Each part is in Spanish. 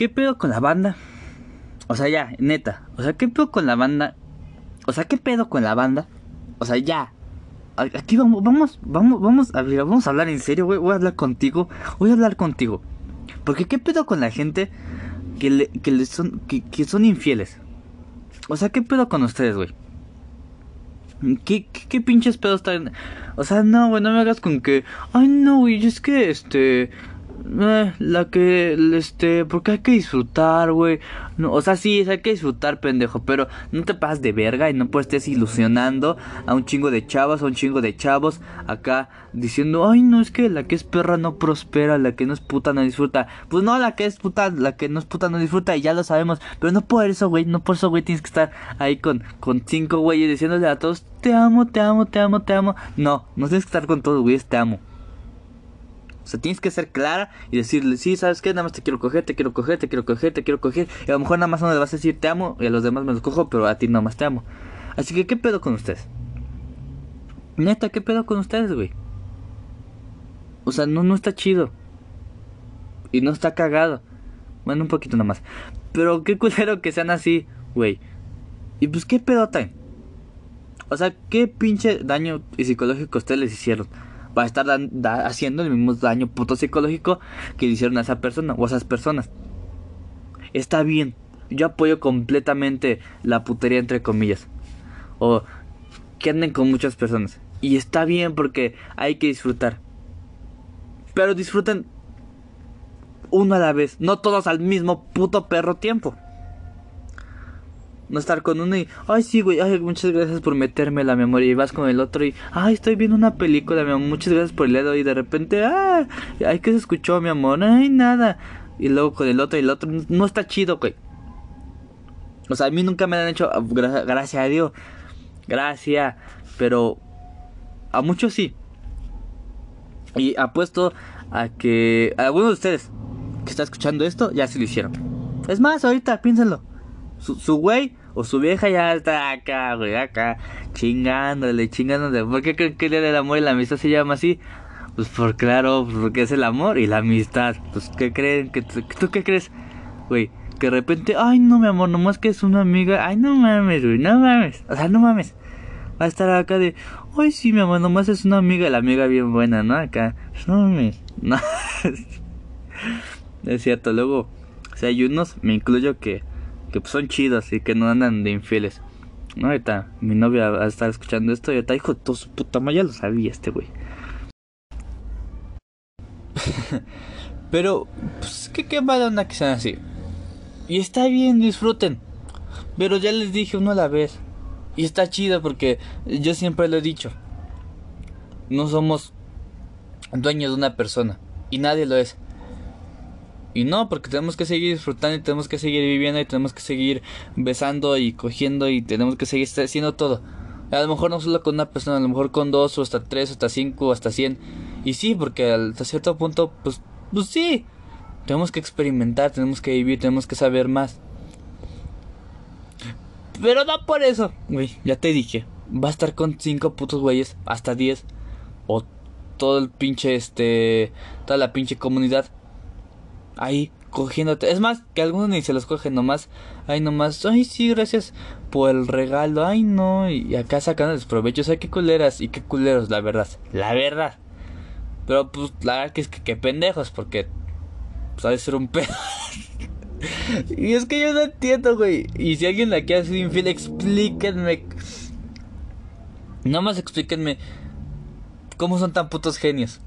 ¿qué pedo con la banda? O sea, ya, neta. O sea, ¿qué pedo con la banda? O sea, ¿qué pedo con la banda? O sea, ya. Aquí vamos, vamos, vamos, vamos, a vamos a hablar en serio, güey. Voy a hablar contigo. Voy a hablar contigo. Porque ¿qué pedo con la gente que le, que le son, que son infieles? O sea, ¿qué pedo con ustedes, güey? ¿Qué, qué, qué pinches pedos están? O sea, no, güey, no me hagas con que. Ay, no, güey, es que este. Eh, la que, este, porque hay que disfrutar, güey. No, o sea, sí, hay que disfrutar, pendejo, pero no te pases de verga y no puedes estés ilusionando a un chingo de chavos, a un chingo de chavos acá diciendo, ay, no, es que la que es perra no prospera, la que no es puta no disfruta. Pues no, la que es puta, la que no es puta no disfruta y ya lo sabemos, pero no por eso, güey, no por eso, güey, tienes que estar ahí con, con cinco güeyes diciéndole a todos, te amo, te amo, te amo, te amo. No, no tienes que estar con todos, güeyes, te amo. O sea, tienes que ser clara y decirle, sí, ¿sabes qué? Nada más te quiero coger, te quiero coger, te quiero coger, te quiero coger. Y a lo mejor nada más uno le vas a decir te amo y a los demás me los cojo, pero a ti nada más te amo. Así que, ¿qué pedo con ustedes? Neta, ¿qué pedo con ustedes, güey? O sea, no, no está chido. Y no está cagado. Bueno, un poquito nada más. Pero qué culero que sean así, güey. Y pues, ¿qué pedo tan? O sea, ¿qué pinche daño psicológico ustedes les hicieron? Va a estar haciendo el mismo daño puto psicológico que hicieron a esa persona o a esas personas. Está bien, yo apoyo completamente la putería entre comillas. O que anden con muchas personas. Y está bien porque hay que disfrutar. Pero disfruten uno a la vez, no todos al mismo puto perro tiempo. No estar con uno y, ay, sí, güey, ay, muchas gracias por meterme la memoria. Y vas con el otro y, ay, estoy viendo una película, mi amor, muchas gracias por el dedo. Y de repente, ah, ay, ¿qué se escuchó, mi amor? Ay, nada. Y luego con el otro y el otro, no está chido, güey. O sea, a mí nunca me han hecho, ah, gracias a Dios, gracias, pero a muchos sí. Y apuesto a que alguno de ustedes que está escuchando esto ya se lo hicieron. Es más, ahorita piénsenlo. Su güey o su vieja ya está acá, güey, acá, chingándole, chingándole. ¿Por qué creen que el día del amor y la amistad se llama así? Pues por claro, porque es el amor y la amistad. Pues, ¿qué creen? ¿Qué, ¿Tú qué crees? Güey, que de repente, ay, no, mi amor, nomás que es una amiga. Ay, no mames, güey, no mames. O sea, no mames. Va a estar acá de, ay, sí, mi amor, nomás es una amiga. La amiga bien buena, ¿no? Acá, no mames. No. es cierto, luego, o sea, hay unos, me incluyo que que pues, son chidos y que no andan de infieles. No, ahorita mi novia va a estar escuchando esto y ahorita hijo de su puta madre, ya lo sabía este güey. Pero, pues, ¿qué, qué mala onda que sean así? Y está bien, disfruten. Pero ya les dije uno a la vez. Y está chido porque yo siempre lo he dicho. No somos dueños de una persona. Y nadie lo es. Y no, porque tenemos que seguir disfrutando y tenemos que seguir viviendo y tenemos que seguir besando y cogiendo y tenemos que seguir haciendo todo. A lo mejor no solo con una persona, a lo mejor con dos o hasta tres, o hasta cinco o hasta cien. Y sí, porque hasta cierto punto, pues, pues sí. Tenemos que experimentar, tenemos que vivir, tenemos que saber más. Pero no por eso, güey, ya te dije. Va a estar con cinco putos güeyes, hasta diez. O todo el pinche, este, toda la pinche comunidad ahí cogiéndote. Es más, que algunos ni se los cogen nomás. Ay, nomás. Ay, sí, gracias por el regalo. Ay, no. Y acá sacando los provechos. Ay, qué culeras y qué culeros, la verdad. La verdad. Pero pues, la verdad que es que qué pendejos, porque. Pues ha de ser un pedo. y es que yo no entiendo, güey. Y si alguien la quiere hacer infiel, explíquenme. Nomás explíquenme. ¿Cómo son tan putos genios?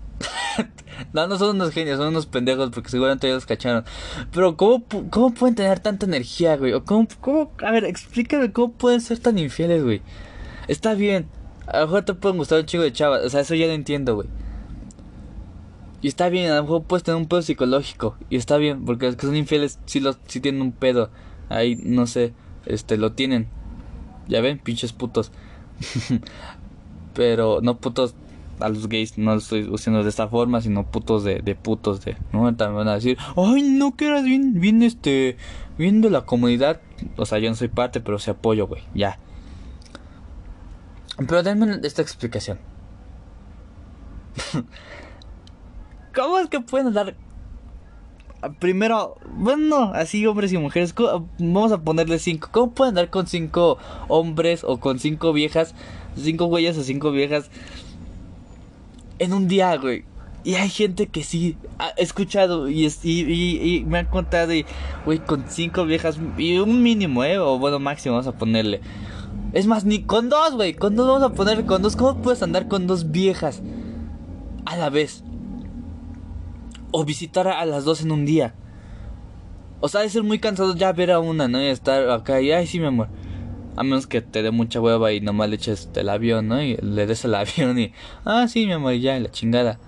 no, no son unos genios, son unos pendejos porque seguramente ellos cacharon. Pero ¿cómo, cómo pueden tener tanta energía, güey? Cómo, cómo, a ver, explícame cómo pueden ser tan infieles, güey. Está bien. A lo mejor te pueden gustar un chico de chavas. O sea, eso ya lo entiendo, güey. Y está bien, a lo mejor puedes tener un pedo psicológico. Y está bien, porque los que son infieles sí, los, tienen un pedo. Ahí, no sé, este, lo tienen. Ya ven, pinches putos. Pero, no putos a los gays no lo estoy usando de esta forma, sino putos de, de putos de, ¿no? También van a decir, ay, no que eras bien, este, bien de la comunidad. O sea, yo no soy parte, pero se apoyo, güey, ya. Pero denme esta explicación. ¿Cómo es que pueden dar primero, bueno, así hombres y mujeres, vamos a ponerle cinco. ¿Cómo pueden andar con cinco hombres o con cinco viejas, cinco güeyes o cinco viejas en un día, güey? Y hay gente que sí ha escuchado y, y, me han contado, güey, con cinco viejas y un mínimo, ¿eh? O bueno, máximo vamos a ponerle. Es más, ni con dos, güey, con dos vamos a ponerle con dos. ¿Cómo puedes andar con dos viejas a la vez? O visitar a las dos en un día. O sea, de ser muy cansado ya ver a una, ¿no? Y estar acá y, ay, sí, mi amor. A menos que te dé mucha hueva y nomás le eches el avión, ¿no? Y le des el avión y, ah, sí, mi amor, ya, la chingada.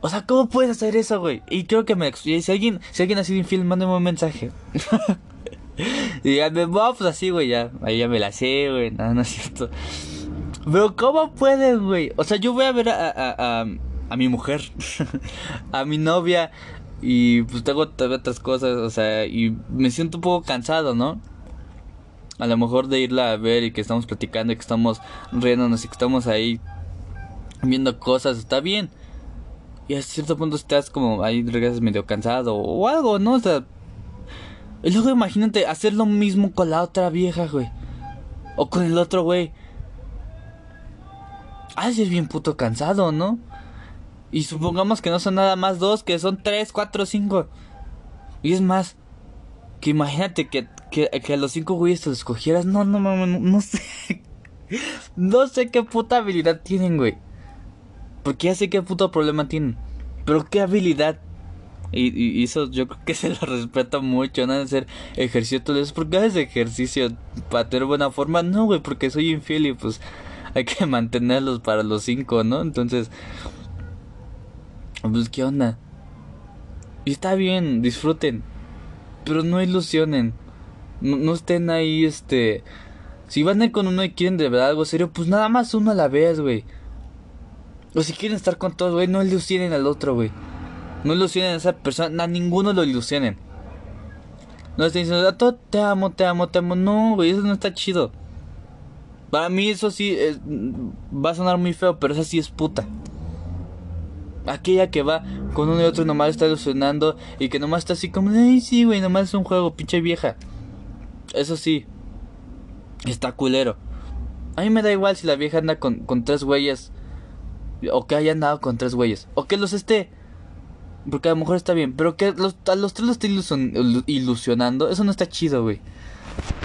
O sea, ¿cómo puedes hacer eso, güey? Y creo que me... Si alguien, si alguien ha sido infiel, mándame un mensaje. y díganme, pues así, güey, ya. Ahí ya me la sé, güey. No, no es cierto. Pero ¿cómo puedes, güey? O sea, yo voy a ver a, a, a, a mi mujer. a mi novia. Y pues tengo otras cosas, o sea, y me siento un poco cansado, ¿no? A lo mejor de irla a ver y que estamos platicando y que estamos riéndonos y que estamos ahí viendo cosas, está bien y a cierto punto estás como ahí regresas medio cansado o algo, ¿no? O sea, y luego imagínate hacer lo mismo con la otra vieja, güey. O con el otro güey. Ah, es bien puto cansado, ¿no? Y supongamos que no son nada más dos, que son tres, cuatro, cinco. Y es más, que imagínate que, que, que a los cinco güeyes te los escogieras. No, no, no, no, sé. no sé qué puta habilidad tienen, güey. Porque ya sé qué puto problema tienen. Pero qué habilidad. Y, eso yo creo que se lo respeto mucho, ¿no? Hacer ejercicio todo eso. porque haces ejercicio? ¿Para tener buena forma? No, güey, porque soy infiel y pues hay que mantenerlos para los cinco, ¿no? Entonces, pues, ¿qué onda? Y está bien, disfruten. Pero no ilusionen. No, estén ahí, este. Si van a con uno y quieren de verdad algo serio, pues nada más uno a la vez, güey. O si quieren estar con todos, güey, no ilusionen al otro, güey. No ilusionen a esa persona, a ninguno lo ilusionen. No estén diciendo, a todo te amo, te amo, te amo. No, güey, eso no está chido. Para mí eso sí va a sonar muy feo, pero eso sí es puta. Aquella que va con uno y otro nomás está ilusionando y que nomás está así como, ay, sí, güey, nomás es un juego, pinche vieja. Eso sí, está culero. A mí me da igual si la vieja anda con, con tres güeyes o que haya andado con tres güeyes. O que los esté. Porque a lo mejor está bien. Pero que los, a los tres los esté ilusionando. Eso no está chido, güey.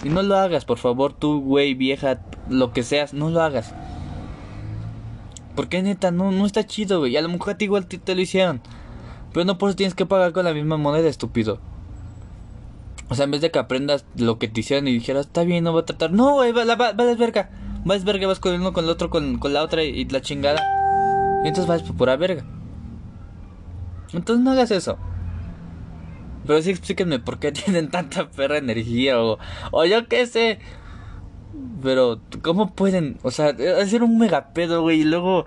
Y no lo hagas, por favor, tú, güey, vieja, lo que seas, no lo hagas. Porque neta, no, no está chido, güey. A lo mejor a ti igual te, lo hicieron. Pero no por eso tienes que pagar con la misma moneda, estúpido. O sea, en vez de que aprendas lo que te hicieron y dijeras, está bien, no voy a tratar. No, güey, va, va, va, verga. Vas verga, vas con uno, con el otro, con, con la otra y la chingada. Y entonces vas por pura verga. Entonces no hagas eso. Pero sí explíquenme por qué tienen tanta perra energía o, o yo qué sé. Pero, ¿cómo pueden? O sea, hacer un mega pedo, güey, y luego...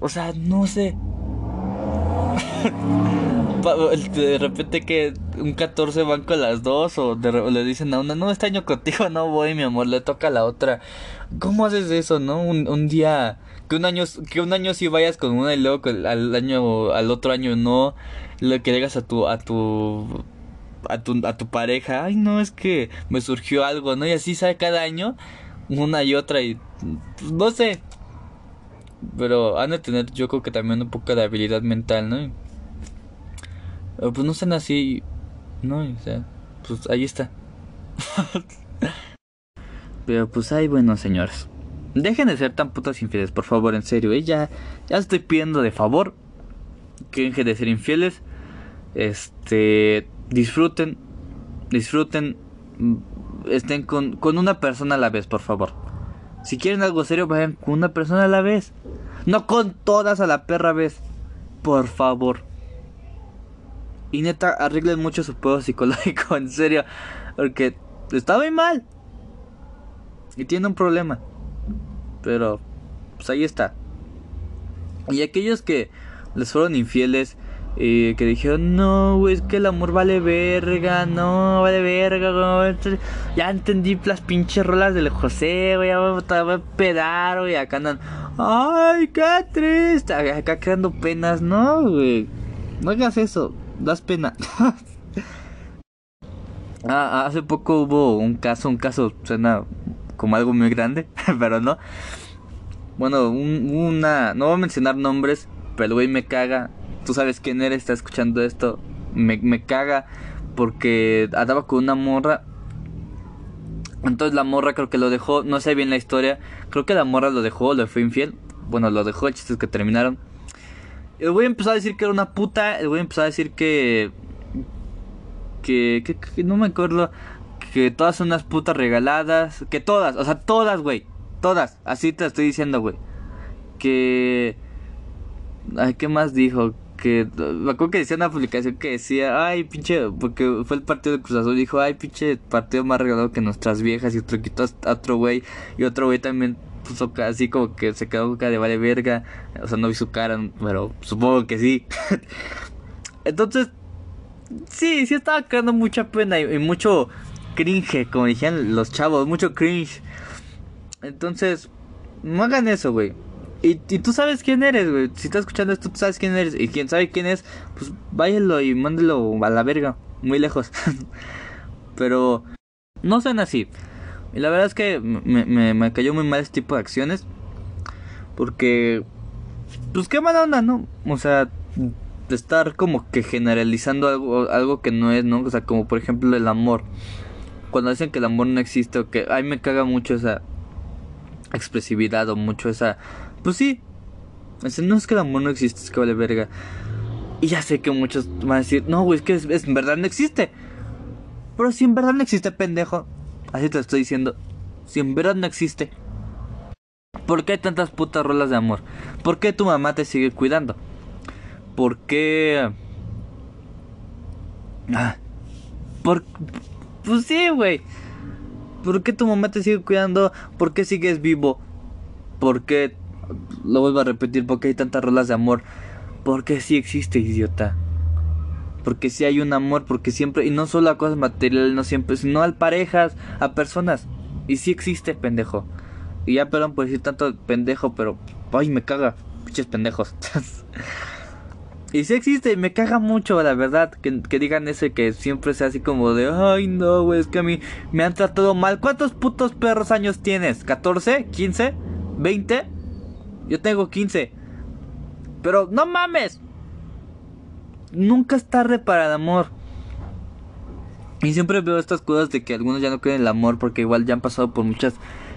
O sea, no sé. de repente que un 14 van con las dos o, le dicen a una, no, este año contigo no voy, mi amor, le toca a la otra. ¿Cómo haces eso, no? Un, un día que un año que un año sí vayas con una y luego al año al otro año no lo que llegas a tu a tu a tu pareja ay no es que me surgió algo no y así sale cada año una y otra y pues, no sé pero han de tener yo creo que también un poco de habilidad mental no pero pues no sean así no o sea pues ahí está pero pues hay buenos señores Dejen de ser tan putos infieles, por favor, en serio. ¿eh? Ya, ya estoy pidiendo de favor que dejen de ser infieles. Este, disfruten, disfruten, mm, estén con, con una persona a la vez, por favor. Si quieren algo serio, vayan con una persona a la vez. No con todas a la perra vez. Por favor. Y neta, arreglen mucho su pedo psicológico, en serio. Porque está muy mal. Y tiene un problema. Pero, pues ahí está. Y aquellos que les fueron infieles, eh, que dijeron, no, güey, es que el amor vale verga, no, vale verga, Ya entendí las pinches rolas del José, güey, ya voy a pedar, güey, acá andan, ay, qué triste, acá creando penas, no, güey, no hagas eso. das pena. ah, hace poco hubo un caso, un caso suena como algo muy grande, pero no. Bueno, una, no voy a mencionar nombres, pero el güey me caga. Tú sabes quién eres, está escuchando esto. Me, caga porque andaba con una morra. Entonces la morra creo que lo dejó, no sé bien la historia. Creo que la morra lo dejó, le fue infiel. Bueno, lo dejó, el chiste es que terminaron. El güey empezó a decir que era una puta. El güey empezó a decir que. Que, que, no me acuerdo. Que todas son unas putas regaladas. Que todas, o sea, todas, güey. Todas. Así te estoy diciendo, güey. Que. Ay, ¿qué más dijo? Que. Me acuerdo que decía una publicación que decía. Ay, pinche. Porque fue el partido de Cruz Azul. Dijo, ay, pinche partido más regalado que nuestras viejas. Y otro quitó a otro güey. Y otro güey también puso así como que se quedó cara de vale verga. O sea, no vi su cara, pero supongo que sí. Entonces, sí, sí estaba creando mucha pena y, mucho cringe, como dijeron los chavos, mucho cringe. Entonces, no hagan eso, güey. Y, y, tú sabes quién eres, güey. Si estás escuchando esto, tú sabes quién eres. Y quien sabe quién es, pues váyalo y mándelo a la verga. Muy lejos. Pero no sean así. Y la verdad es que me, me, cayó muy mal este tipo de acciones. Porque, pues qué mala onda, ¿no? O sea, estar como que generalizando algo, algo que no es, ¿no? O sea, como por ejemplo el amor. Cuando dicen que el amor no existe o que, ay, me caga mucho esa expresividad o mucho esa... Pues sí, no es que el amor no existe, es que vale verga. Y ya sé que muchos van a decir, no, güey, es que es, en verdad no existe. Pero si en verdad no existe, pendejo, Así te lo estoy diciendo. Si en verdad no existe. ¿Por qué hay tantas putas rolas de amor? ¿Por qué tu mamá te sigue cuidando? ¿Por qué... Ah, por... Pues sí, güey. ¿Por qué tu mamá te sigue cuidando? ¿Por qué sigues vivo? ¿Por qué... Lo vuelvo a repetir, ¿por qué hay tantas rolas de amor? Porque sí existe, idiota. Porque si hay un amor, porque siempre, y no solo a cosas materiales, no siempre, sino a parejas, a personas. Y sí existe, pendejo. Y ya, perdón por decir tanto pendejo, pero, ay, me caga, pinches pendejos. y sí existe, me caga mucho, la verdad, que, que digan ese que siempre sea así como de, ay, no, güey, es que a mí me han tratado mal. ¿Cuántos putos perros años tienes? ¿14? ¿15? ¿20? Yo tengo 15. Pero no mames, nunca es tarde para el amor. Y siempre veo estas cosas de que algunos ya no creen en el amor porque igual ya han pasado por muchas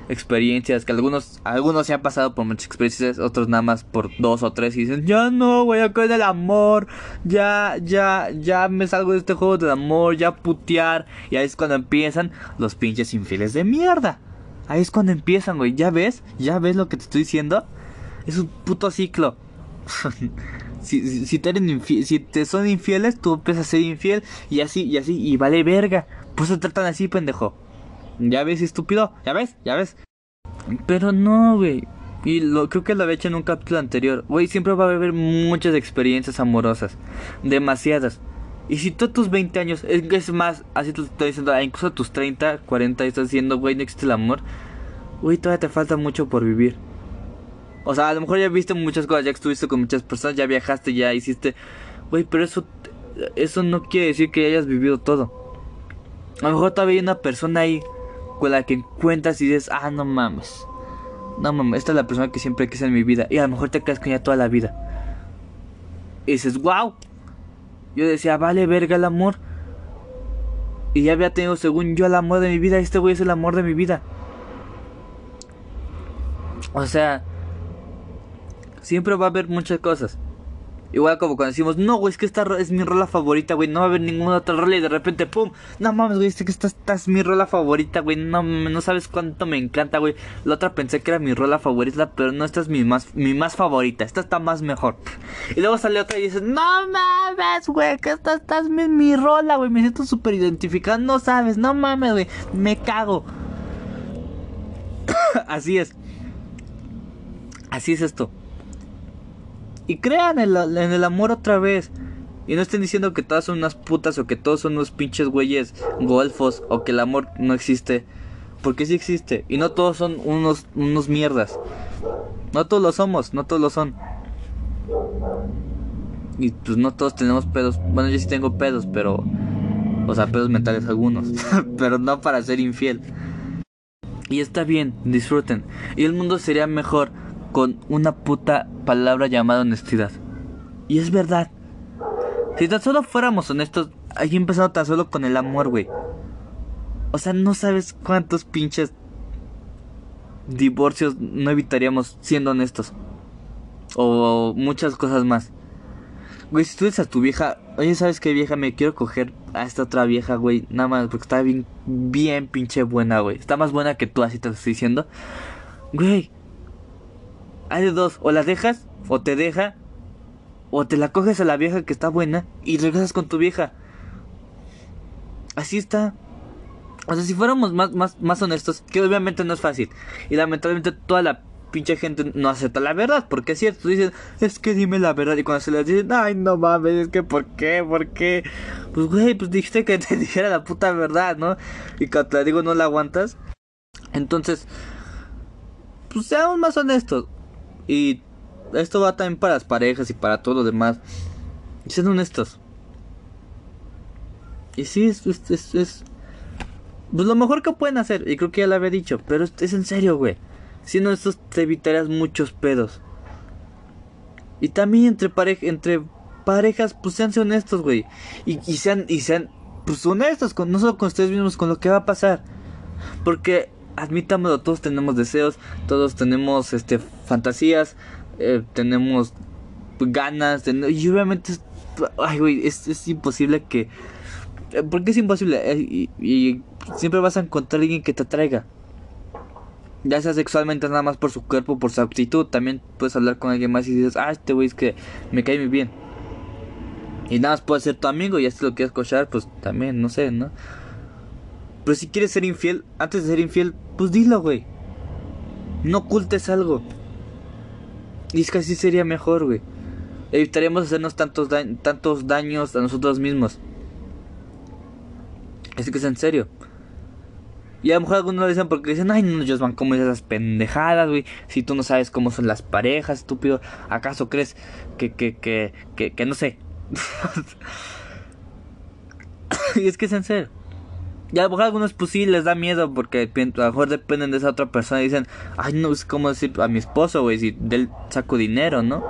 experiencias, que algunos algunos se han pasado por muchas experiencias, otros nada más por dos o tres y dicen, "Ya no, voy a creer en el amor, ya ya ya me salgo de este juego del amor, ya putear." Y ahí es cuando empiezan los pinches infieles de mierda. Ahí es cuando empiezan, güey. ¿Ya ves? ¿Ya ves lo que te estoy diciendo? Es un puto ciclo. Si, si, te si te son infieles, tú empiezas a ser infiel y así, y así, y vale verga. Pues se tratan así, pendejo. Ya ves, estúpido, ya ves, ya ves. Pero no, güey. Y lo, creo que lo había hecho en un capítulo anterior. Güey, siempre va a haber muchas experiencias amorosas. Demasiadas. Y si tú a tus 20 años, es, más, así te estoy diciendo, ah, incluso a tus 30, 40 estás diciendo, güey, no existe el amor. Güey, todavía te falta mucho por vivir. O sea, a lo mejor ya viste muchas cosas, ya estuviste con muchas personas, ya viajaste, ya hiciste. Güey, pero eso, eso no quiere decir que hayas vivido todo. A lo mejor todavía hay una persona ahí con la que encuentras y dices, ah, no mames. No mames, esta es la persona que siempre quise en mi vida. Y a lo mejor te quedas con ella toda la vida. Y dices, wow. Yo decía, vale verga el amor. Y ya había tenido, según yo, el amor de mi vida. Este güey es el amor de mi vida. O sea, Siempre va a haber muchas cosas. Igual como cuando decimos, no, güey, es que esta es mi rola favorita, güey, no va a haber ninguna otra rola y de repente, pum, no mames, güey, es que esta, es mi rola favorita, güey, no, no sabes cuánto me encanta, güey. La otra pensé que era mi rola favorita, pero no, esta es mi más, mi más favorita, esta está más mejor. Y luego sale otra y dices, no mames, güey, que esta, es mi, mi rola, güey, me siento súper identificado, no sabes, no mames, güey, me cago. Así es. Así es esto. Y crean en, el amor otra vez. Y no estén diciendo que todas son unas putas o que todos son unos pinches güeyes golfos o que el amor no existe. Porque sí existe. Y no todos son unos, unos mierdas. No todos lo somos, no todos lo son. Y pues no todos tenemos pedos. Bueno, yo sí tengo pedos, pero. O sea, pedos mentales algunos. pero no para ser infiel. Y está bien, disfruten. Y el mundo sería mejor con una puta palabra llamada honestidad. Y es verdad. Si tan solo fuéramos honestos, ahí empezando tan solo con el amor, güey. O sea, no sabes cuántos pinches divorcios no evitaríamos siendo honestos. O muchas cosas más. Güey, si tú dices a tu vieja, oye, ¿sabes qué vieja? Me quiero coger a esta otra vieja, güey. Nada más porque está bien, bien pinche buena, güey. Está más buena que tú, así te lo estoy diciendo. Güey, hay de dos. O la dejas, o te deja. O te la coges a la vieja que está buena y regresas con tu vieja. Así está. O sea, si fuéramos más, más, más honestos, que obviamente no es fácil. Y lamentablemente toda la pinche gente no acepta la verdad, porque es cierto, dicen, es que dime la verdad, y cuando se les dicen, ay, no mames, es que, ¿por qué? ¿Por qué? Pues, güey, pues dijiste que te dijera la puta verdad, ¿no? Y cuando te la digo, no la aguantas. Entonces, pues seamos más honestos. Y esto va también para las parejas y para todo lo demás. Sean honestos. Y sí, es, es, es, pues lo mejor que pueden hacer. Y creo que ya lo había dicho. Pero es, en serio, güey. Siendo estos te evitarías muchos pedos. Y también entre pareja, entre parejas, pues sean honestos, güey. Y, y, sean, y sean, pues honestos, con, no solo con ustedes mismos, con lo que va a pasar. Porque, admitámoslo, todos tenemos deseos, todos tenemos, este, fantasías, eh, tenemos ganas, de, y obviamente, es, ay, güey, es, imposible que... Eh, porque es imposible? Eh, y, siempre vas a encontrar a alguien que te atraiga ya sea sexualmente nada más por su cuerpo, por su actitud, también puedes hablar con alguien más y dices, ah, este güey es que me cae muy bien. Y nada más puede ser tu amigo y ya si lo quieres cochar, pues también, no sé, ¿no? Pero si quieres ser infiel, antes de ser infiel, pues dilo, güey. No ocultes algo. Y es que así sería mejor, güey. Evitaríamos hacernos tantos, tantos daños a nosotros mismos. Así que es en serio. Y a lo mejor algunos lo dicen porque dicen, ay, no, ellos van como esas pendejadas, güey. Si tú no sabes cómo son las parejas, estúpido, ¿acaso crees que, que, que, que, que no sé? y es que es en serio. Y a lo mejor algunos pues les da miedo porque a lo mejor dependen de esa otra persona y dicen, ay, no es como decir a mi esposo, güey, si del saco dinero, ¿no?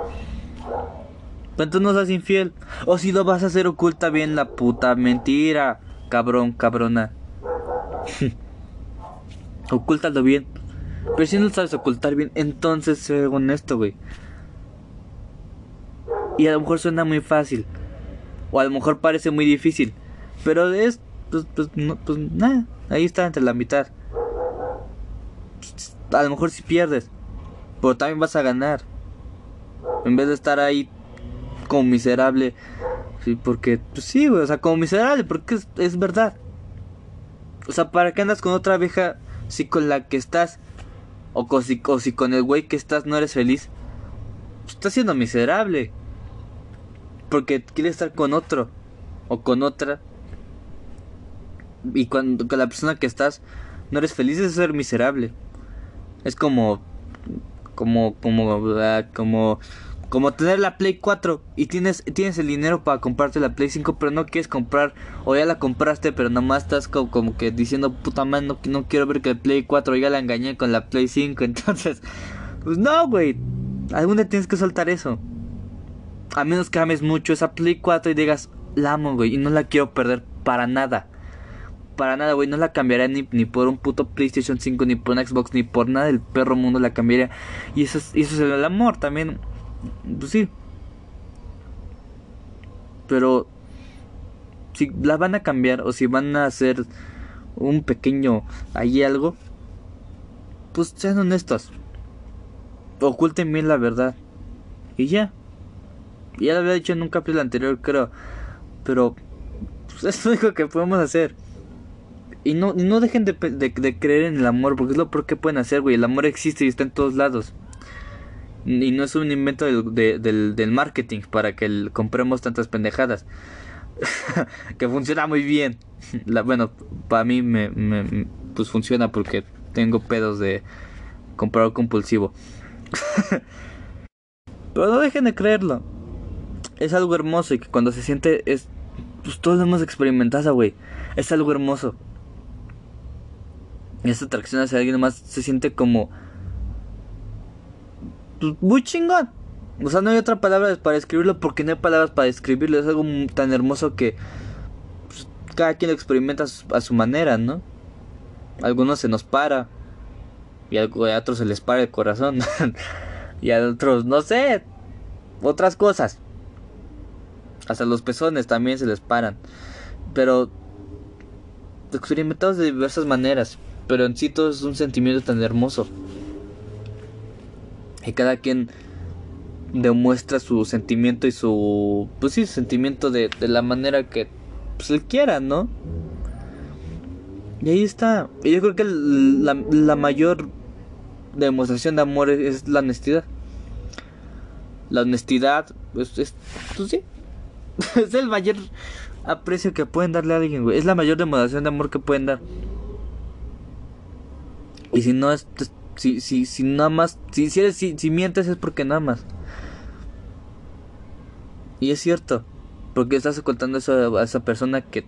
Pero entonces no seas infiel. O si lo vas a hacer, oculta bien la puta mentira, cabrón, cabrona. Ocúltalo bien. Pero si no sabes ocultar bien, entonces sé honesto, güey. Y a lo mejor suena muy fácil. O a lo mejor parece muy difícil. Pero es, pues, pues, no, pues nada. Ahí está entre la mitad. A lo mejor si pierdes. Pero también vas a ganar. En vez de estar ahí como miserable. Sí, porque, pues sí, güey. O sea, como miserable. Porque es, verdad. O sea, ¿para qué andas con otra vieja si con la que estás o con, si, con el güey que estás no eres feliz, pues, estás siendo miserable. Porque quieres estar con otro o con otra. Y cuando con la persona que estás no eres feliz es ser miserable. Es como como como ah, como como tener la Play 4 y tienes, tienes el dinero para comprarte la Play 5, pero no quieres comprar, o ya la compraste, pero nomás estás como, como que diciendo, puta madre, no, no, quiero ver que el Play 4 ya la engañé con la Play 5. Entonces, pues no, güey. Algún día tienes que soltar eso. A menos que ames mucho esa Play 4 y digas, la amo, güey, y no la quiero perder para nada. Para nada, güey, no la cambiaría ni, ni por un puto PlayStation 5, ni por un Xbox, ni por nada del perro mundo la cambiaría. Y eso es, eso es el amor también pues sí. Pero si la van a cambiar o si van a hacer un pequeño ahí algo, pues sean honestos. Oculten bien la verdad. Y ya. Ya lo había dicho en un capítulo anterior, creo. Pero pues es lo único que podemos hacer. Y no, no dejen de, creer en el amor, porque es lo peor que pueden hacer, güey. El amor existe y está en todos lados. Y no es un invento del, del, del marketing para que compremos tantas pendejadas. que funciona muy bien. Bueno, para mí me, pues funciona porque tengo pedos de comprar compulsivo. Pero no dejen de creerlo. es algo hermoso y que cuando se siente es pues todos lo hemos experimentado, güey. Es algo hermoso. Esta atracción hacia alguien más se siente como pues, muy chingón. O sea, no hay otra palabra para describirlo porque no hay palabras para describirlo. Es algo tan hermoso que pues, cada quien lo experimenta a su, manera, ¿no? algunos se nos para. Y a, otros se les para el corazón. y a otros, no sé. Otras cosas. Hasta los pezones también se les paran. Pero experimentados de diversas maneras. Pero en sí todo es un sentimiento tan hermoso. Y cada quien demuestra su sentimiento y su. Pues sí, sentimiento de, de la manera que pues, él quiera, ¿no? Y ahí está. Y yo creo que la, la mayor demostración de amor es, la honestidad. La honestidad, pues, es, pues sí. es el mayor aprecio que pueden darle a alguien, güey. Es la mayor demostración de amor que pueden dar. Y si no es. Si, si, si nada más. Si, si, eres, si, si mientes es porque nada más. Y es cierto. Porque estás ocultando eso a esa persona que.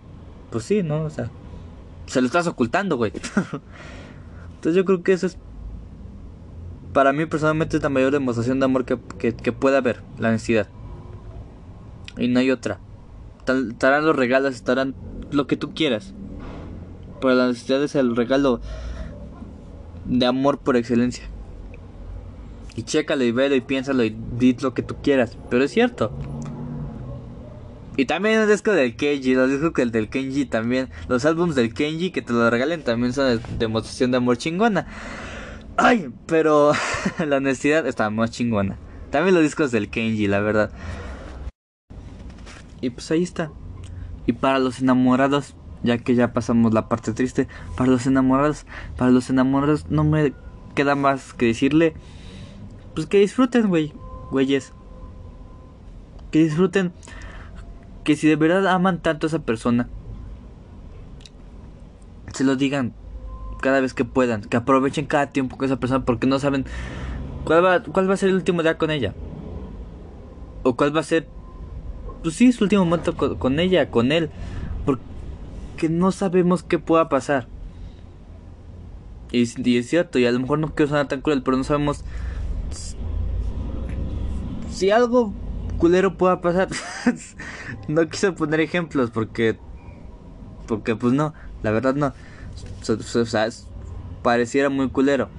Pues sí, ¿no? O sea. Se lo estás ocultando, güey. Entonces yo creo que eso es. Para mí personalmente es la mayor demostración de amor que, que, que pueda haber. La honestidad. Y no hay otra. Estarán los regalos, estarán lo que tú quieras. Pero la honestidad es el regalo de amor por excelencia. Y chécalo y velo y piénsalo y di lo que tú quieras. Pero es cierto. Y también el disco del Kenji, los discos que el del Kenji también. Los álbumes del Kenji que te lo regalen también son de demostración de amor chingona. Ay, pero la honestidad está más chingona. También los discos del Kenji, la verdad. Y pues ahí está. Y para los enamorados, ya que ya pasamos la parte triste, para los enamorados, para los enamorados no me queda más que decirle, pues que disfruten, güey, güeyes. Que disfruten, que si de verdad aman tanto a esa persona, se lo digan cada vez que puedan, que aprovechen cada tiempo con esa persona porque no saben cuál va, cuál va a ser el último día con ella. O cuál va a ser, pues sí, su último momento con, con ella, con él que no sabemos qué pueda pasar. Y, es cierto, y a lo mejor no quiero sonar tan cruel, pero no sabemos si algo culero pueda pasar. no quise poner ejemplos porque porque pues no, la verdad no. O sea, pareciera muy culero.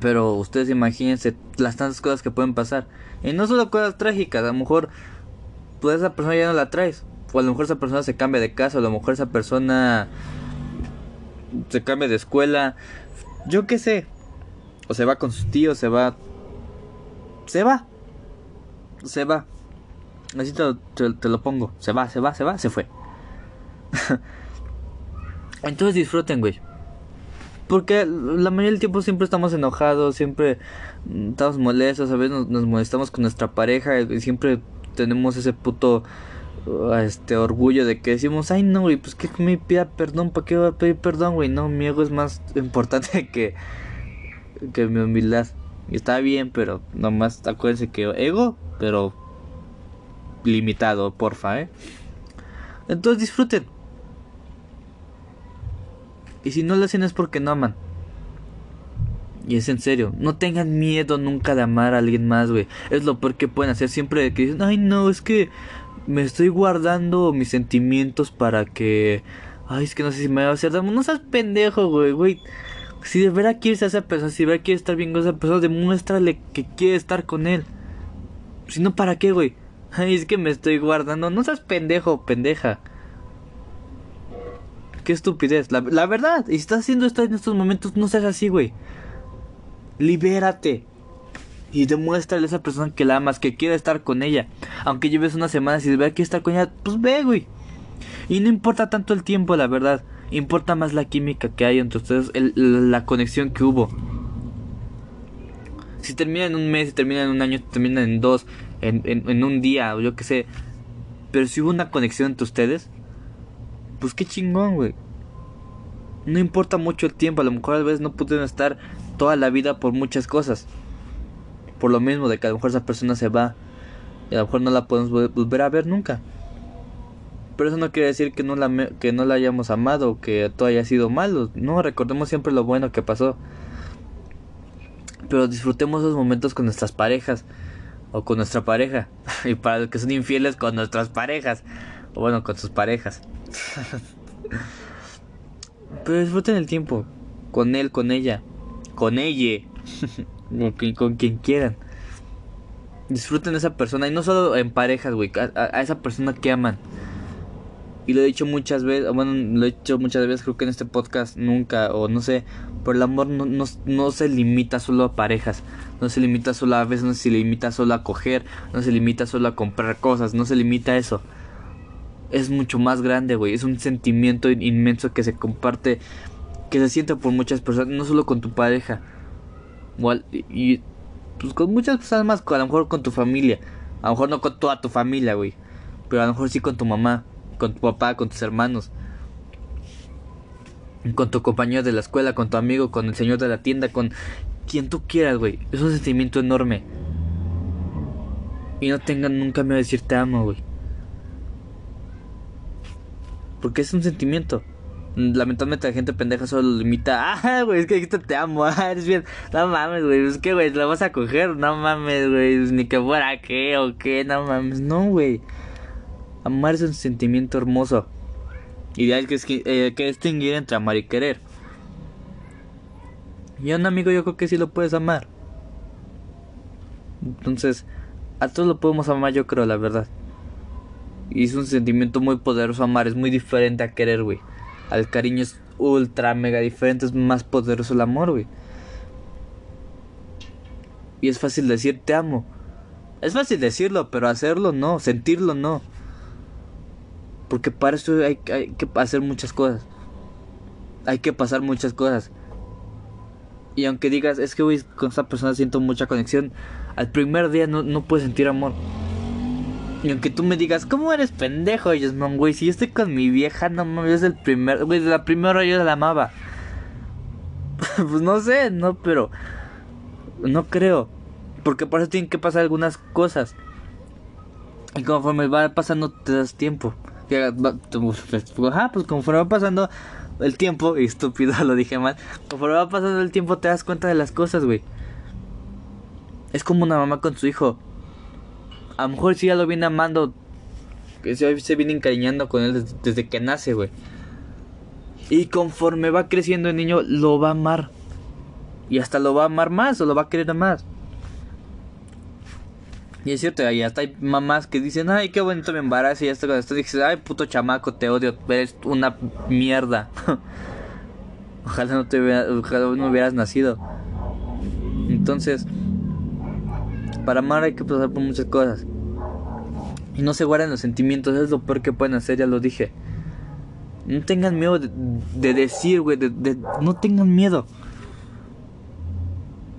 Pero ustedes imagínense las tantas cosas que pueden pasar. Y no solo cosas trágicas, a lo mejor pues esa persona ya no la traes. O a lo mejor esa persona se cambia de casa, o a lo mejor esa persona se cambia de escuela. Yo qué sé. O se va con sus tíos, se va. Se va. Se va. Así te, lo pongo. Se va, se va, se va, se fue. Entonces disfruten, güey. Porque la mayoría del tiempo siempre estamos enojados, siempre estamos molestos, a veces nos, nos molestamos con nuestra pareja y siempre tenemos ese puto este orgullo de que decimos, ay no, güey, pues que me pida perdón, ¿para qué voy a pedir perdón, güey? No, mi ego es más importante que, que mi humildad. Y está bien, pero nomás acuérdense que ego, pero limitado, porfa, ¿eh? Entonces disfruten. Y si no lo hacen es porque no aman. Y es en serio, no tengan miedo nunca de amar a alguien más, güey. Es lo peor que pueden hacer siempre que dicen, ay no, es que me estoy guardando mis sentimientos para que... Ay, es que no sé si me va a hacer daño. No seas pendejo, güey, güey. Si de verdad quieres a esa persona, si de verdad quieres estar bien con esa persona, demuéstrale que quieres estar con él. Si no, ¿para qué, güey? Ay, es que me estoy guardando. No seas pendejo, pendeja. Qué estupidez. La, la verdad, si estás haciendo esto en estos momentos, no seas así, güey. Libérate y demuéstrale a esa persona que la amas, que quiere estar con ella. Aunque lleves una semana y de que estar con ella, pues ve, güey. Y no importa tanto el tiempo, la verdad. Importa más la química que hay entre ustedes, la conexión que hubo. Si termina en un mes, si termina en un año, si termina en dos, en, en, un día, o yo qué sé. Pero si hubo una conexión entre ustedes, pues qué chingón, güey. No importa mucho el tiempo, a lo mejor a veces no pudieron estar toda la vida por muchas cosas. Por lo mismo de que a lo mejor esa persona se va. Y a lo mejor no la podemos volver a ver nunca. Pero eso no quiere decir que no la, que no la hayamos amado que todo haya sido malo. No, recordemos siempre lo bueno que pasó. Pero disfrutemos esos momentos con nuestras parejas o con nuestra pareja. y para los que son infieles, con nuestras parejas. O bueno, con sus parejas. Pero disfruten el tiempo. Con él, con ella. Con ella. con, quien quieran. Disfruten a esa persona. Y no solo en parejas, güey. A, esa persona que aman. Y lo he dicho muchas veces. Bueno, lo he dicho muchas veces. Creo que en este podcast nunca. O no sé. Pero el amor no, no, no se limita solo a parejas. No se limita solo a veces. No se limita solo a coger. No se limita solo a comprar cosas. No se limita a eso es mucho más grande, güey. Es un sentimiento inmenso que se comparte, que se siente por muchas personas, no solo con tu pareja. Y, pues con muchas personas más, a lo mejor con tu familia. A lo mejor no con toda tu familia, güey. Pero a lo mejor sí con tu mamá, con tu papá, con tus hermanos. Con tu compañero de la escuela, con tu amigo, con el señor de la tienda, con quien tú quieras, güey. Es un sentimiento enorme. Y no tengan nunca miedo de decir te amo, güey. Porque es un sentimiento. Lamentablemente la gente pendeja solo lo limita. Ah, güey, es que ahorita te amo. Ah, eres bien. No mames, güey. Es que, güey, la vas a coger. No mames, güey. Ni que fuera qué o qué. No mames. No, güey. Amar es un sentimiento hermoso. Y hay que, eh, que distinguir entre amar y querer. Y a un amigo yo creo que sí lo puedes amar. Entonces, a todos lo podemos amar yo creo, la verdad. Y es un sentimiento muy poderoso amar, es muy diferente a querer, güey. Al cariño es ultra mega diferente, es más poderoso el amor, güey. Y es fácil decir te amo. Es fácil decirlo, pero hacerlo no, sentirlo no. Porque para eso hay, que hacer muchas cosas. Hay que pasar muchas cosas. Y aunque digas, es que güey, con esta persona siento mucha conexión, al primer día no, no puedes sentir amor. Y aunque tú me digas, ¿cómo eres pendejo, man, güey? Si yo estoy con mi vieja, no mames, es el primer, güey, de la primera yo la amaba. pues no sé, no, pero no creo. Porque por eso tienen que pasar algunas cosas. Y conforme va pasando te das tiempo. Ajá, pues conforme va pasando el tiempo, y estúpido lo dije mal, conforme va pasando el tiempo te das cuenta de las cosas, güey. Es como una mamá con su hijo a lo mejor sí ya lo viene amando. Se, se viene encariñando con él desde, que nace, güey. Y conforme va creciendo el niño, lo va a amar. Y hasta lo va a amar más o lo va a querer más. Y es cierto, y hasta hay mamás que dicen, ay, qué bonito me embarazo. Y hasta cuando estás dices, ay, puto chamaco, te odio, eres una mierda. ojalá no te ojalá no hubieras nacido. Entonces, para amar hay que pasar por muchas cosas. Y no se guarden los sentimientos, es lo peor que pueden hacer, ya lo dije. No tengan miedo de, decir, güey, de, no tengan miedo.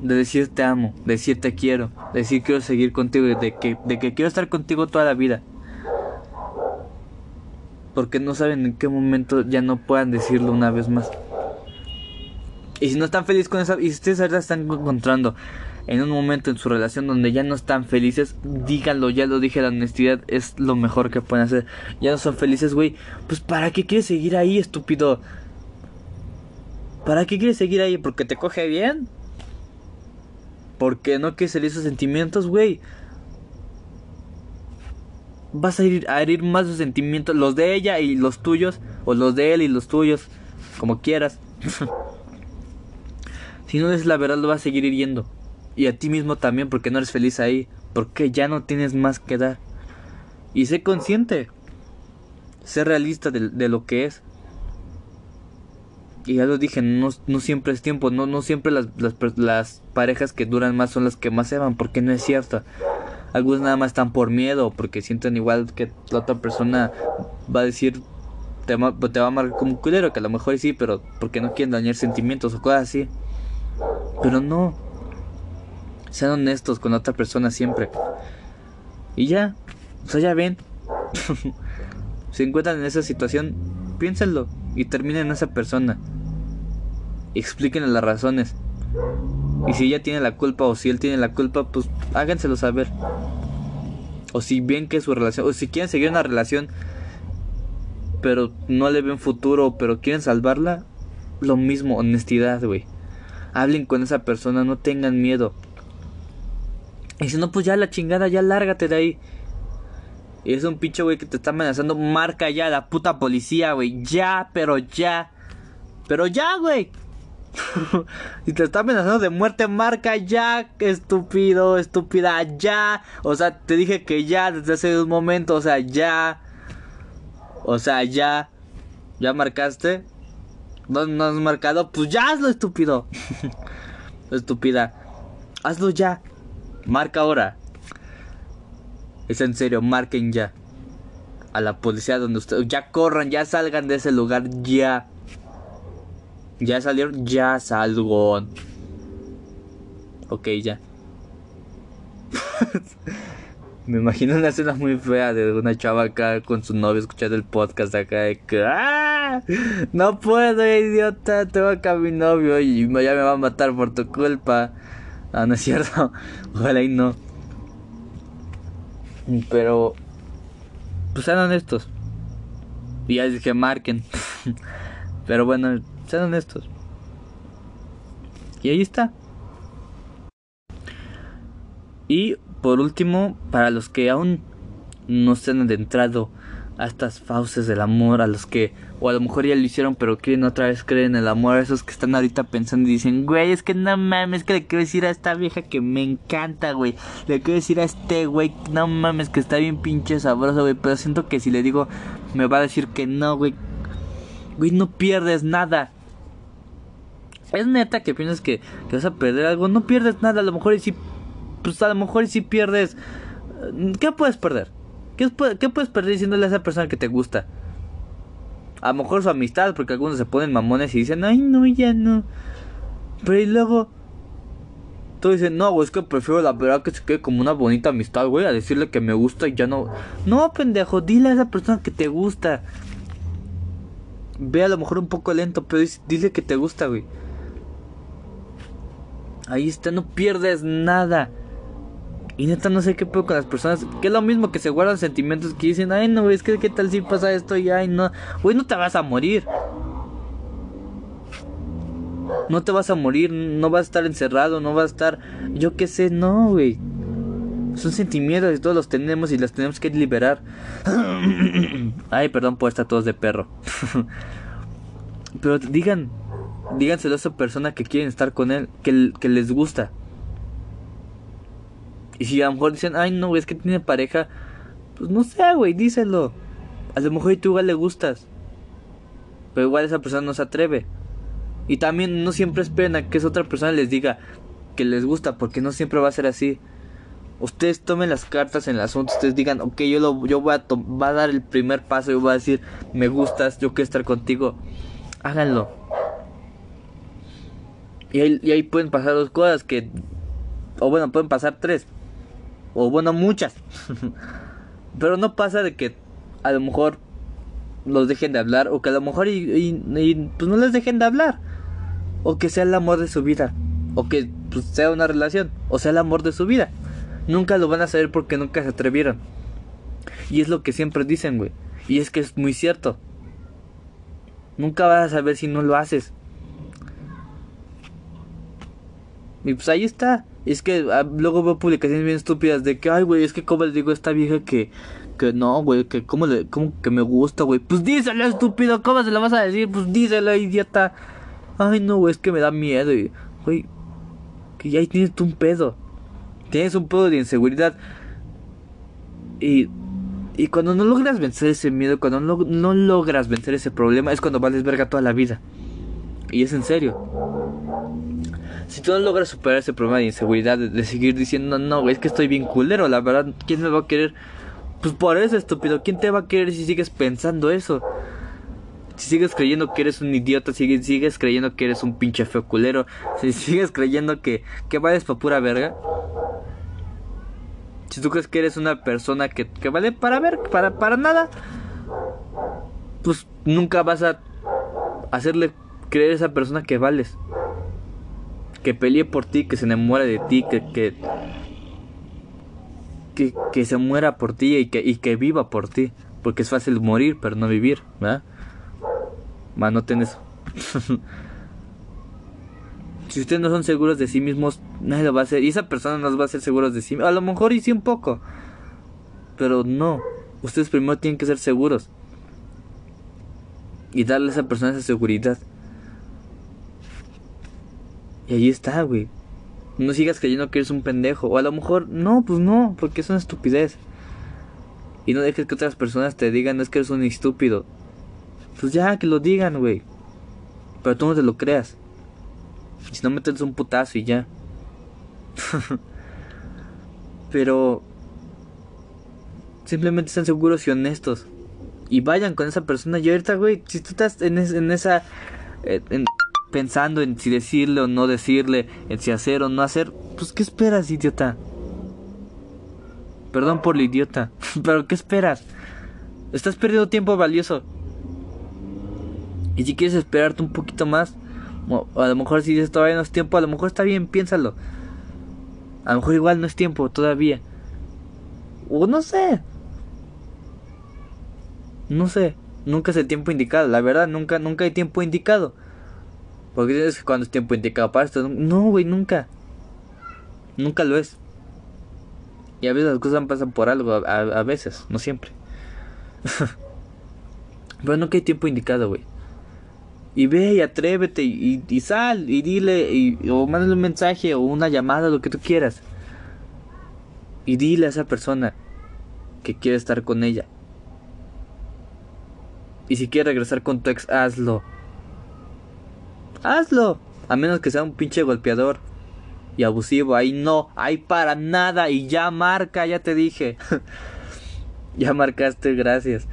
De decir te amo, de decir te quiero, de decir quiero seguir contigo, de que, de que quiero estar contigo toda la vida. Porque no saben en qué momento ya no puedan decirlo una vez más. Y si no están felices con esa, y ustedes ahora están encontrando en un momento en su relación donde ya no están felices, díganlo, ya lo dije, la honestidad es lo mejor que pueden hacer. Ya no son felices, güey. Pues ¿para qué quieres seguir ahí, estúpido? ¿Para qué quieres seguir ahí? ¿Porque te coge bien? ¿Porque no quieres herir esos sentimientos, güey? Vas a ir a herir más sus sentimientos, los de ella y los tuyos, o los de él y los tuyos, como quieras. si no es la verdad, lo vas a seguir hiriendo y a ti mismo también porque no eres feliz ahí, porque ya no tienes más que dar. Y sé consciente, sé realista de, lo que es. Y ya lo dije, no, no siempre es tiempo, no, no siempre las, las, parejas que duran más son las que más se van, porque no es cierto. Algunos nada más están por miedo, porque sienten igual que la otra persona va a decir, te, te va a amar como un culero, que a lo mejor sí, pero porque no quieren dañar sentimientos o cosas así. Pero no, sean honestos con otra persona siempre. Y ya, o sea, ya ven. Se encuentran en esa situación, piénsenlo y terminen en esa persona. Explíquenle las razones. Y si ella tiene la culpa o si él tiene la culpa, pues háganselo saber. O si bien que su relación, o si quieren seguir una relación, pero no le ven futuro, pero quieren salvarla, lo mismo, honestidad, güey. Hablen con esa persona, no tengan miedo. Y si no, pues ya la chingada, ya lárgate de ahí. Y es un pinche güey que te está amenazando. Marca ya la puta policía, güey. Ya, pero ya. Pero ya, güey. y te está amenazando de muerte, marca ya, estúpido, estúpida, ya. O sea, te dije que ya desde hace un momento, o sea, ya. O sea, ya. ¿Ya marcaste? ¿No, no has marcado? Pues ya hazlo, estúpido. Estúpida. Hazlo ya. Marca ahora. Es en serio, marquen ya. A la policía donde ustedes... Ya corran, ya salgan de ese lugar, ya. Ya salieron, ya salgo. Ok, ya. Me imagino una escena muy fea de una chava acá con su novio escuchando el podcast acá de que ¡Ah! No puedo, idiota, tengo acá a mi novio y ya me va a matar por tu culpa. Ah, no es cierto. Ojalá y no. Pero pues sean honestos. Y ya dije marquen. Pero bueno, sean honestos. Y ahí está. Y por último, para los que aún no se han adentrado a estas fauces del amor, a los que, o a lo mejor ya lo hicieron, pero quieren otra vez creer en el amor, a esos que están ahorita pensando y dicen, güey, es que no mames, que le quiero decir a esta vieja que me encanta, güey, le quiero decir a este güey, no mames, que está bien pinche sabroso, güey, pero siento que si le digo, me va a decir que no, güey, güey, no pierdes nada. Es neta que piensas que, que vas a perder algo, no pierdes nada, a lo mejor y si pues a lo mejor si pierdes, ¿qué puedes perder? ¿Qué, ¿Qué, puedes perder diciéndole a esa persona que te gusta? A lo mejor su amistad, porque algunos se ponen mamones y dicen, ay, no, ya no. Pero y luego, tú dices, no, güey, es que prefiero la verdad que se quede como una bonita amistad, güey, a decirle que me gusta y ya no. No, pendejo, dile a esa persona que te gusta. Ve a lo mejor un poco lento, pero dile que te gusta, güey. Ahí está, no pierdes nada. Y neta no sé qué puedo con las personas. Que es lo mismo que se guardan sentimientos que dicen, ay no, es que qué tal si pasa esto y ay no. Güey, no te vas a morir. No te vas a morir, no vas a estar encerrado, no vas a estar... Yo qué sé, no, güey. Son sentimientos y todos los tenemos y los tenemos que liberar. ay, perdón por estar todos de perro. Pero digan, díganselo a esa persona que quieren estar con él, que, que les gusta. Y si a lo mejor dicen, ay no, es que tiene pareja, pues no sé, güey, díselo. A lo mejor tú igual le gustas. Pero igual esa persona no se atreve. Y también no siempre esperen a que esa otra persona les diga que les gusta, porque no siempre va a ser así. Ustedes tomen las cartas en el asunto, ustedes digan, ok, yo, lo, yo voy, a va a dar el primer paso, yo voy a decir, me gustas, yo quiero estar contigo. Háganlo. Y ahí, y ahí pueden pasar dos cosas que... O bueno, pueden pasar tres o bueno, muchas. Pero no pasa de que a lo mejor los dejen de hablar o que a lo mejor y, pues no les dejen de hablar. O que sea el amor de su vida. O que pues, sea una relación. O sea el amor de su vida. Nunca lo van a saber porque nunca se atrevieron. Y es lo que siempre dicen, güey. Y es que es muy cierto. Nunca vas a saber si no lo haces. Y pues ahí está. Es que ah, luego veo publicaciones bien estúpidas de que, ay, güey, es que como le digo a esta vieja que, que no, güey, que como le, como que me gusta, güey. Pues díselo, estúpido, ¿cómo se lo vas a decir? Pues díselo, idiota. Ay, no, güey, es que me da miedo, y, güey, que ya tienes tú un pedo. Tienes un pedo de inseguridad. Y, y cuando no logras vencer ese miedo, cuando no, no logras vencer ese problema, es cuando vales verga toda la vida. Y es en serio. Si tú no logras superar ese problema de inseguridad, de, seguir diciendo, no, güey, es que estoy bien culero, la verdad, ¿quién me va a querer? Pues por eso, estúpido, ¿quién te va a querer si sigues pensando eso? Si sigues creyendo que eres un idiota, si sigues creyendo que eres un pinche feo culero, si sigues creyendo que, que vales pa' pura verga. Si tú crees que eres una persona que, que vale para ver, para, para nada, pues nunca vas a hacerle creer a esa persona que vales que pelee por ti, que se enamore de ti, que, que, que, que se muera por ti y que, y que viva por ti. Porque es fácil morir, pero no vivir, ¿verdad? Va, noten eso. si ustedes no son seguros de sí mismos, nadie lo va a hacer. Y esa persona no va a ser seguros de sí A lo mejor y un poco. Pero no. Ustedes primero tienen que ser seguros. Y darle a esa persona esa seguridad. Y ahí está, güey. No sigas creyendo que eres un pendejo. O a lo mejor, no, pues no, porque es una estupidez. Y no dejes que otras personas te digan, es que eres un estúpido. Pues ya, que lo digan, güey. Pero tú no te lo creas. Si no metes un putazo y ya. Pero simplemente están seguros y honestos. Y vayan con esa persona. Y ahorita, güey, si tú estás en, en esa... Eh, pensando en si decirle o no decirle, en si hacer o no hacer, pues ¿qué esperas, idiota? Perdón por lo idiota, pero ¿qué esperas? Estás perdiendo tiempo valioso. Y si quieres esperarte un poquito más, a lo mejor si dices todavía no es tiempo, a lo mejor está bien, piénsalo. A lo mejor igual no es tiempo todavía. O no sé. No sé. Nunca es el tiempo indicado. La verdad, nunca, nunca hay tiempo indicado. Porque que cuando es tiempo indicado para esto. No, güey, nunca. Nunca lo es. Y a veces las cosas pasan por algo, a, veces, no siempre. Pero nunca hay tiempo indicado, güey. Y ve y atrévete y, y, sal y dile y, o mándale un mensaje o una llamada, lo que tú quieras. Y dile a esa persona que quiere estar con ella. Y si quiere regresar con tu ex, hazlo. Hazlo. A menos que sea un pinche golpeador y abusivo. Ahí no, ahí para nada. Y ya marca, ya te dije. ya marcaste, gracias.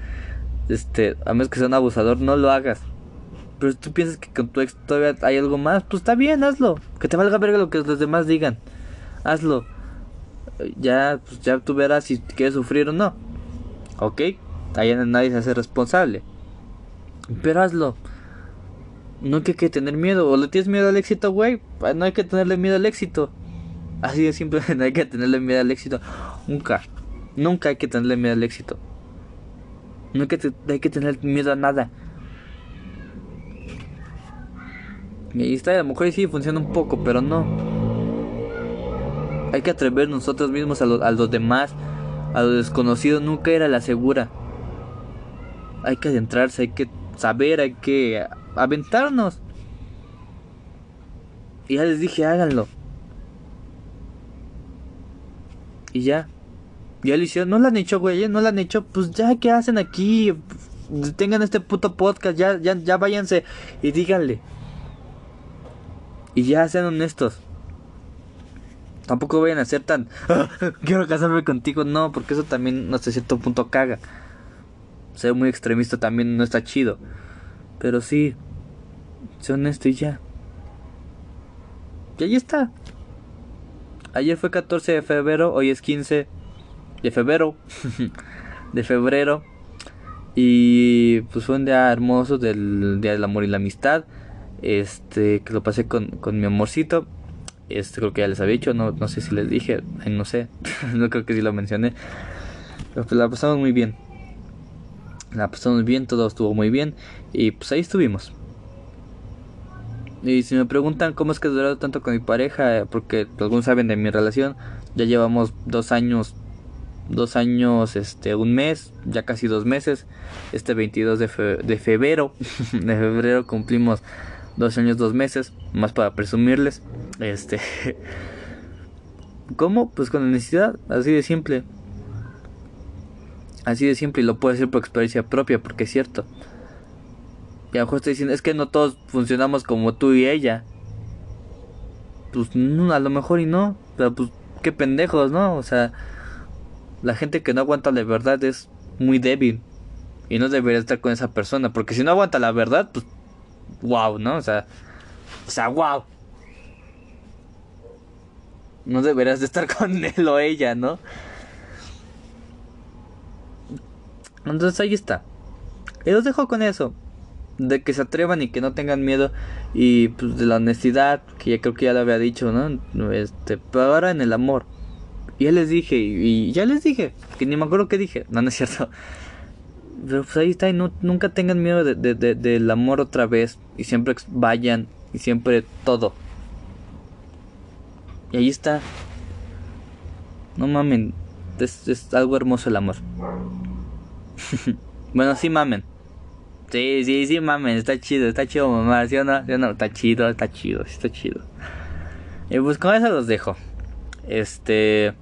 Este, a menos que sea un abusador, no lo hagas. Pero si tú piensas que con tu ex todavía hay algo más, pues está bien, hazlo. Que te valga verga lo que los demás digan. Hazlo. Ya, pues ya tú verás si quieres sufrir o no. ¿Ok? Ahí nadie se hace responsable. Pero hazlo. No hay que tener miedo. O le tienes miedo al éxito, güey. No hay que tenerle miedo al éxito. Así de simple, no hay que tenerle miedo al éxito. Nunca. Nunca hay que tenerle miedo al éxito. No hay que, hay que tener miedo a nada. Y ahí está, a lo mejor sí funciona un poco, pero no. Hay que atrever nosotros mismos a, a los demás, a lo desconocido, nunca era la segura. Hay que adentrarse, hay que saber, hay que aventarnos. Y ya les dije, háganlo. Y ya. Ya lo hicieron. No lo han hecho, güey. No lo han hecho. Pues ya, ¿qué hacen aquí? Tengan este puto podcast. Ya, ya, ya váyanse y díganle. Y ya sean honestos. Tampoco vayan a ser tan. Quiero casarme contigo. No, porque eso también hasta cierto punto caga. Ser muy extremista también no está chido. Pero sí, sé honesto y ya. Y ahí está. Ayer fue 14 de febrero, hoy es 15 de febrero. de febrero. Y pues fue un día hermoso del Día del Amor y la Amistad. Este, que lo pasé con, con mi amorcito. Este, creo que ya les había dicho, no, no sé si les dije, no sé, no creo que sí lo mencioné. Pero pues la pasamos muy bien. La pasamos bien, todo estuvo muy bien. Y pues ahí estuvimos. Y si me preguntan cómo es que he durado tanto con mi pareja, porque algunos saben de mi relación, ya llevamos dos años, dos años, este, un mes, ya casi dos meses. Este 22 de, de febrero, de febrero cumplimos dos años, dos meses, más para presumirles. Este, ¿cómo? Pues con la necesidad, así de simple. Así de simple y lo puedo decir por experiencia propia, porque es cierto. Y a lo mejor estoy diciendo, es que no todos funcionamos como tú y ella. Pues no, a lo mejor y no. Pero pues qué pendejos, ¿no? O sea, la gente que no aguanta la verdad es muy débil. Y no debería estar con esa persona. Porque si no aguanta la verdad, pues wow, ¿no? O sea, o sea, wow. No deberías de estar con él o ella, ¿no? Entonces ahí está. Y los dejo con eso. De que se atrevan y que no tengan miedo. Y pues de la honestidad, que ya creo que ya lo había dicho, ¿no? Este, pero ahora en el amor. Y ya les dije, y, ya les dije, que ni me acuerdo qué dije. No, no es cierto. Pero pues ahí está, y no, nunca tengan miedo de, de, del amor otra vez. Y siempre vayan, y siempre todo. Y ahí está. No mamen, es, es algo hermoso el amor. bueno, sí mamen. Sí, sí, sí mamen, está chido, está chido mamá, ¿sí o no? no? Está chido, está chido, está chido. Y pues con eso los dejo. Este...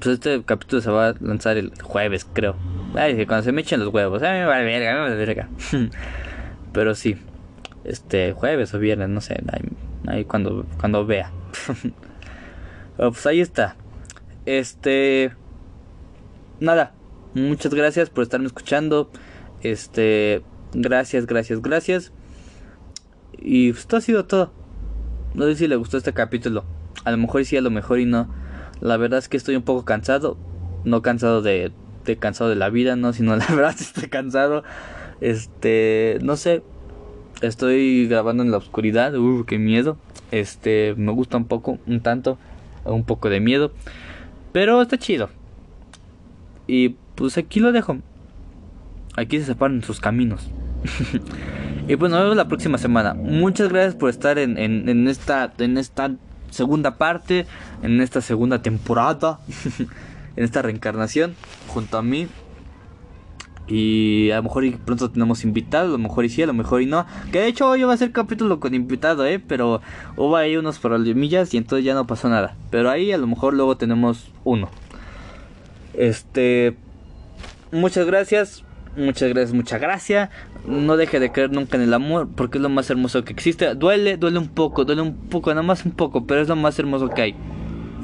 Pues este capítulo se va a lanzar el jueves, creo. Ay, cuando se me echen los huevos. Ay, me vale verga, me vale verga. Pero sí. Este, jueves o viernes, no sé. Ahí, cuando, cuando vea. pues ahí está. Este. Nada. Muchas gracias por estarme escuchando. Este. Gracias, gracias, gracias. Y esto ha sido todo. No sé si le gustó este capítulo. A lo mejor sí, a lo mejor y no. La verdad es que estoy un poco cansado. No cansado de, de cansado de la vida, no, sino la verdad estoy cansado. Este, no sé. Estoy grabando en la oscuridad. Uh, qué miedo. Este, me gusta un poco, un tanto, un poco de miedo. Pero está chido. Y pues aquí lo dejo. Aquí se separan sus caminos. y pues nos vemos la próxima semana. Muchas gracias por estar en, en, esta, en esta segunda parte, en esta segunda temporada, en esta reencarnación, junto a mí. Y a lo mejor pronto tenemos invitados, a lo mejor y sí, a lo mejor y no. Que de hecho hoy va a ser capítulo con invitado, eh. Pero hubo ahí unos problemillas y entonces ya no pasó nada. Pero ahí a lo mejor luego tenemos uno. Este. Muchas gracias. Muchas gracias, muchas gracias. No deje de creer nunca en el amor, porque es lo más hermoso que existe. Duele, duele un poco, duele un poco, nada más un poco, pero es lo más hermoso que hay.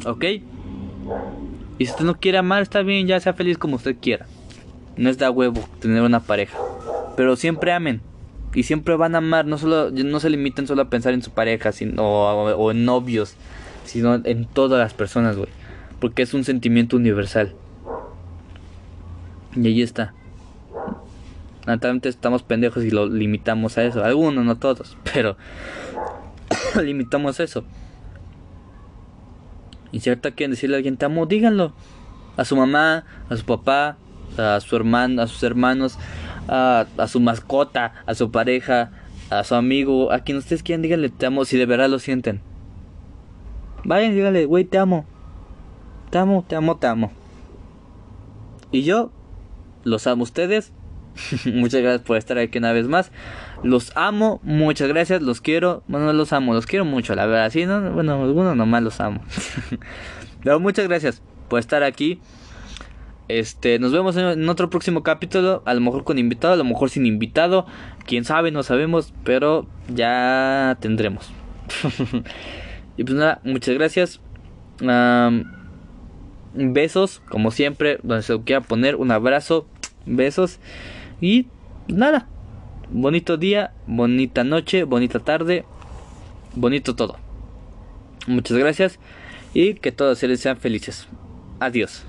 ¿Ok? Y si usted no quiere amar, está bien, ya sea feliz como usted quiera. No es de huevo tener una pareja. Pero siempre amen. Y siempre van a amar. No, solo, no se limiten solo a pensar en su pareja sino, o, o en novios. Sino en todas las personas, güey. Porque es un sentimiento universal. Y ahí está. Naturalmente estamos pendejos y lo limitamos a eso. Algunos, no todos, pero limitamos eso. Y si quieren decirle a alguien te amo, díganlo. A su mamá, a su papá, a su hermano, a sus hermanos, a, su mascota, a su pareja, a su amigo, a quien ustedes quieran, díganle te amo si de verdad lo sienten. Vayan, díganle, güey, te amo. Te amo, te amo, te amo. Y yo los amo ustedes muchas gracias por estar aquí una vez más. Los amo, muchas gracias, los quiero. Bueno, los amo, los quiero mucho, la verdad. Sí, no, bueno, algunos nomás los amo. Pero muchas gracias por estar aquí. Este, nos vemos en, otro próximo capítulo. A lo mejor con invitado, a lo mejor sin invitado. Quién sabe, no sabemos. Pero ya tendremos. y pues nada, muchas gracias. besos, como siempre, donde se lo quiera poner. Un abrazo, besos. Y nada, bonito día, bonita noche, bonita tarde, bonito todo. Muchas gracias y que todos seres sean felices. Adiós.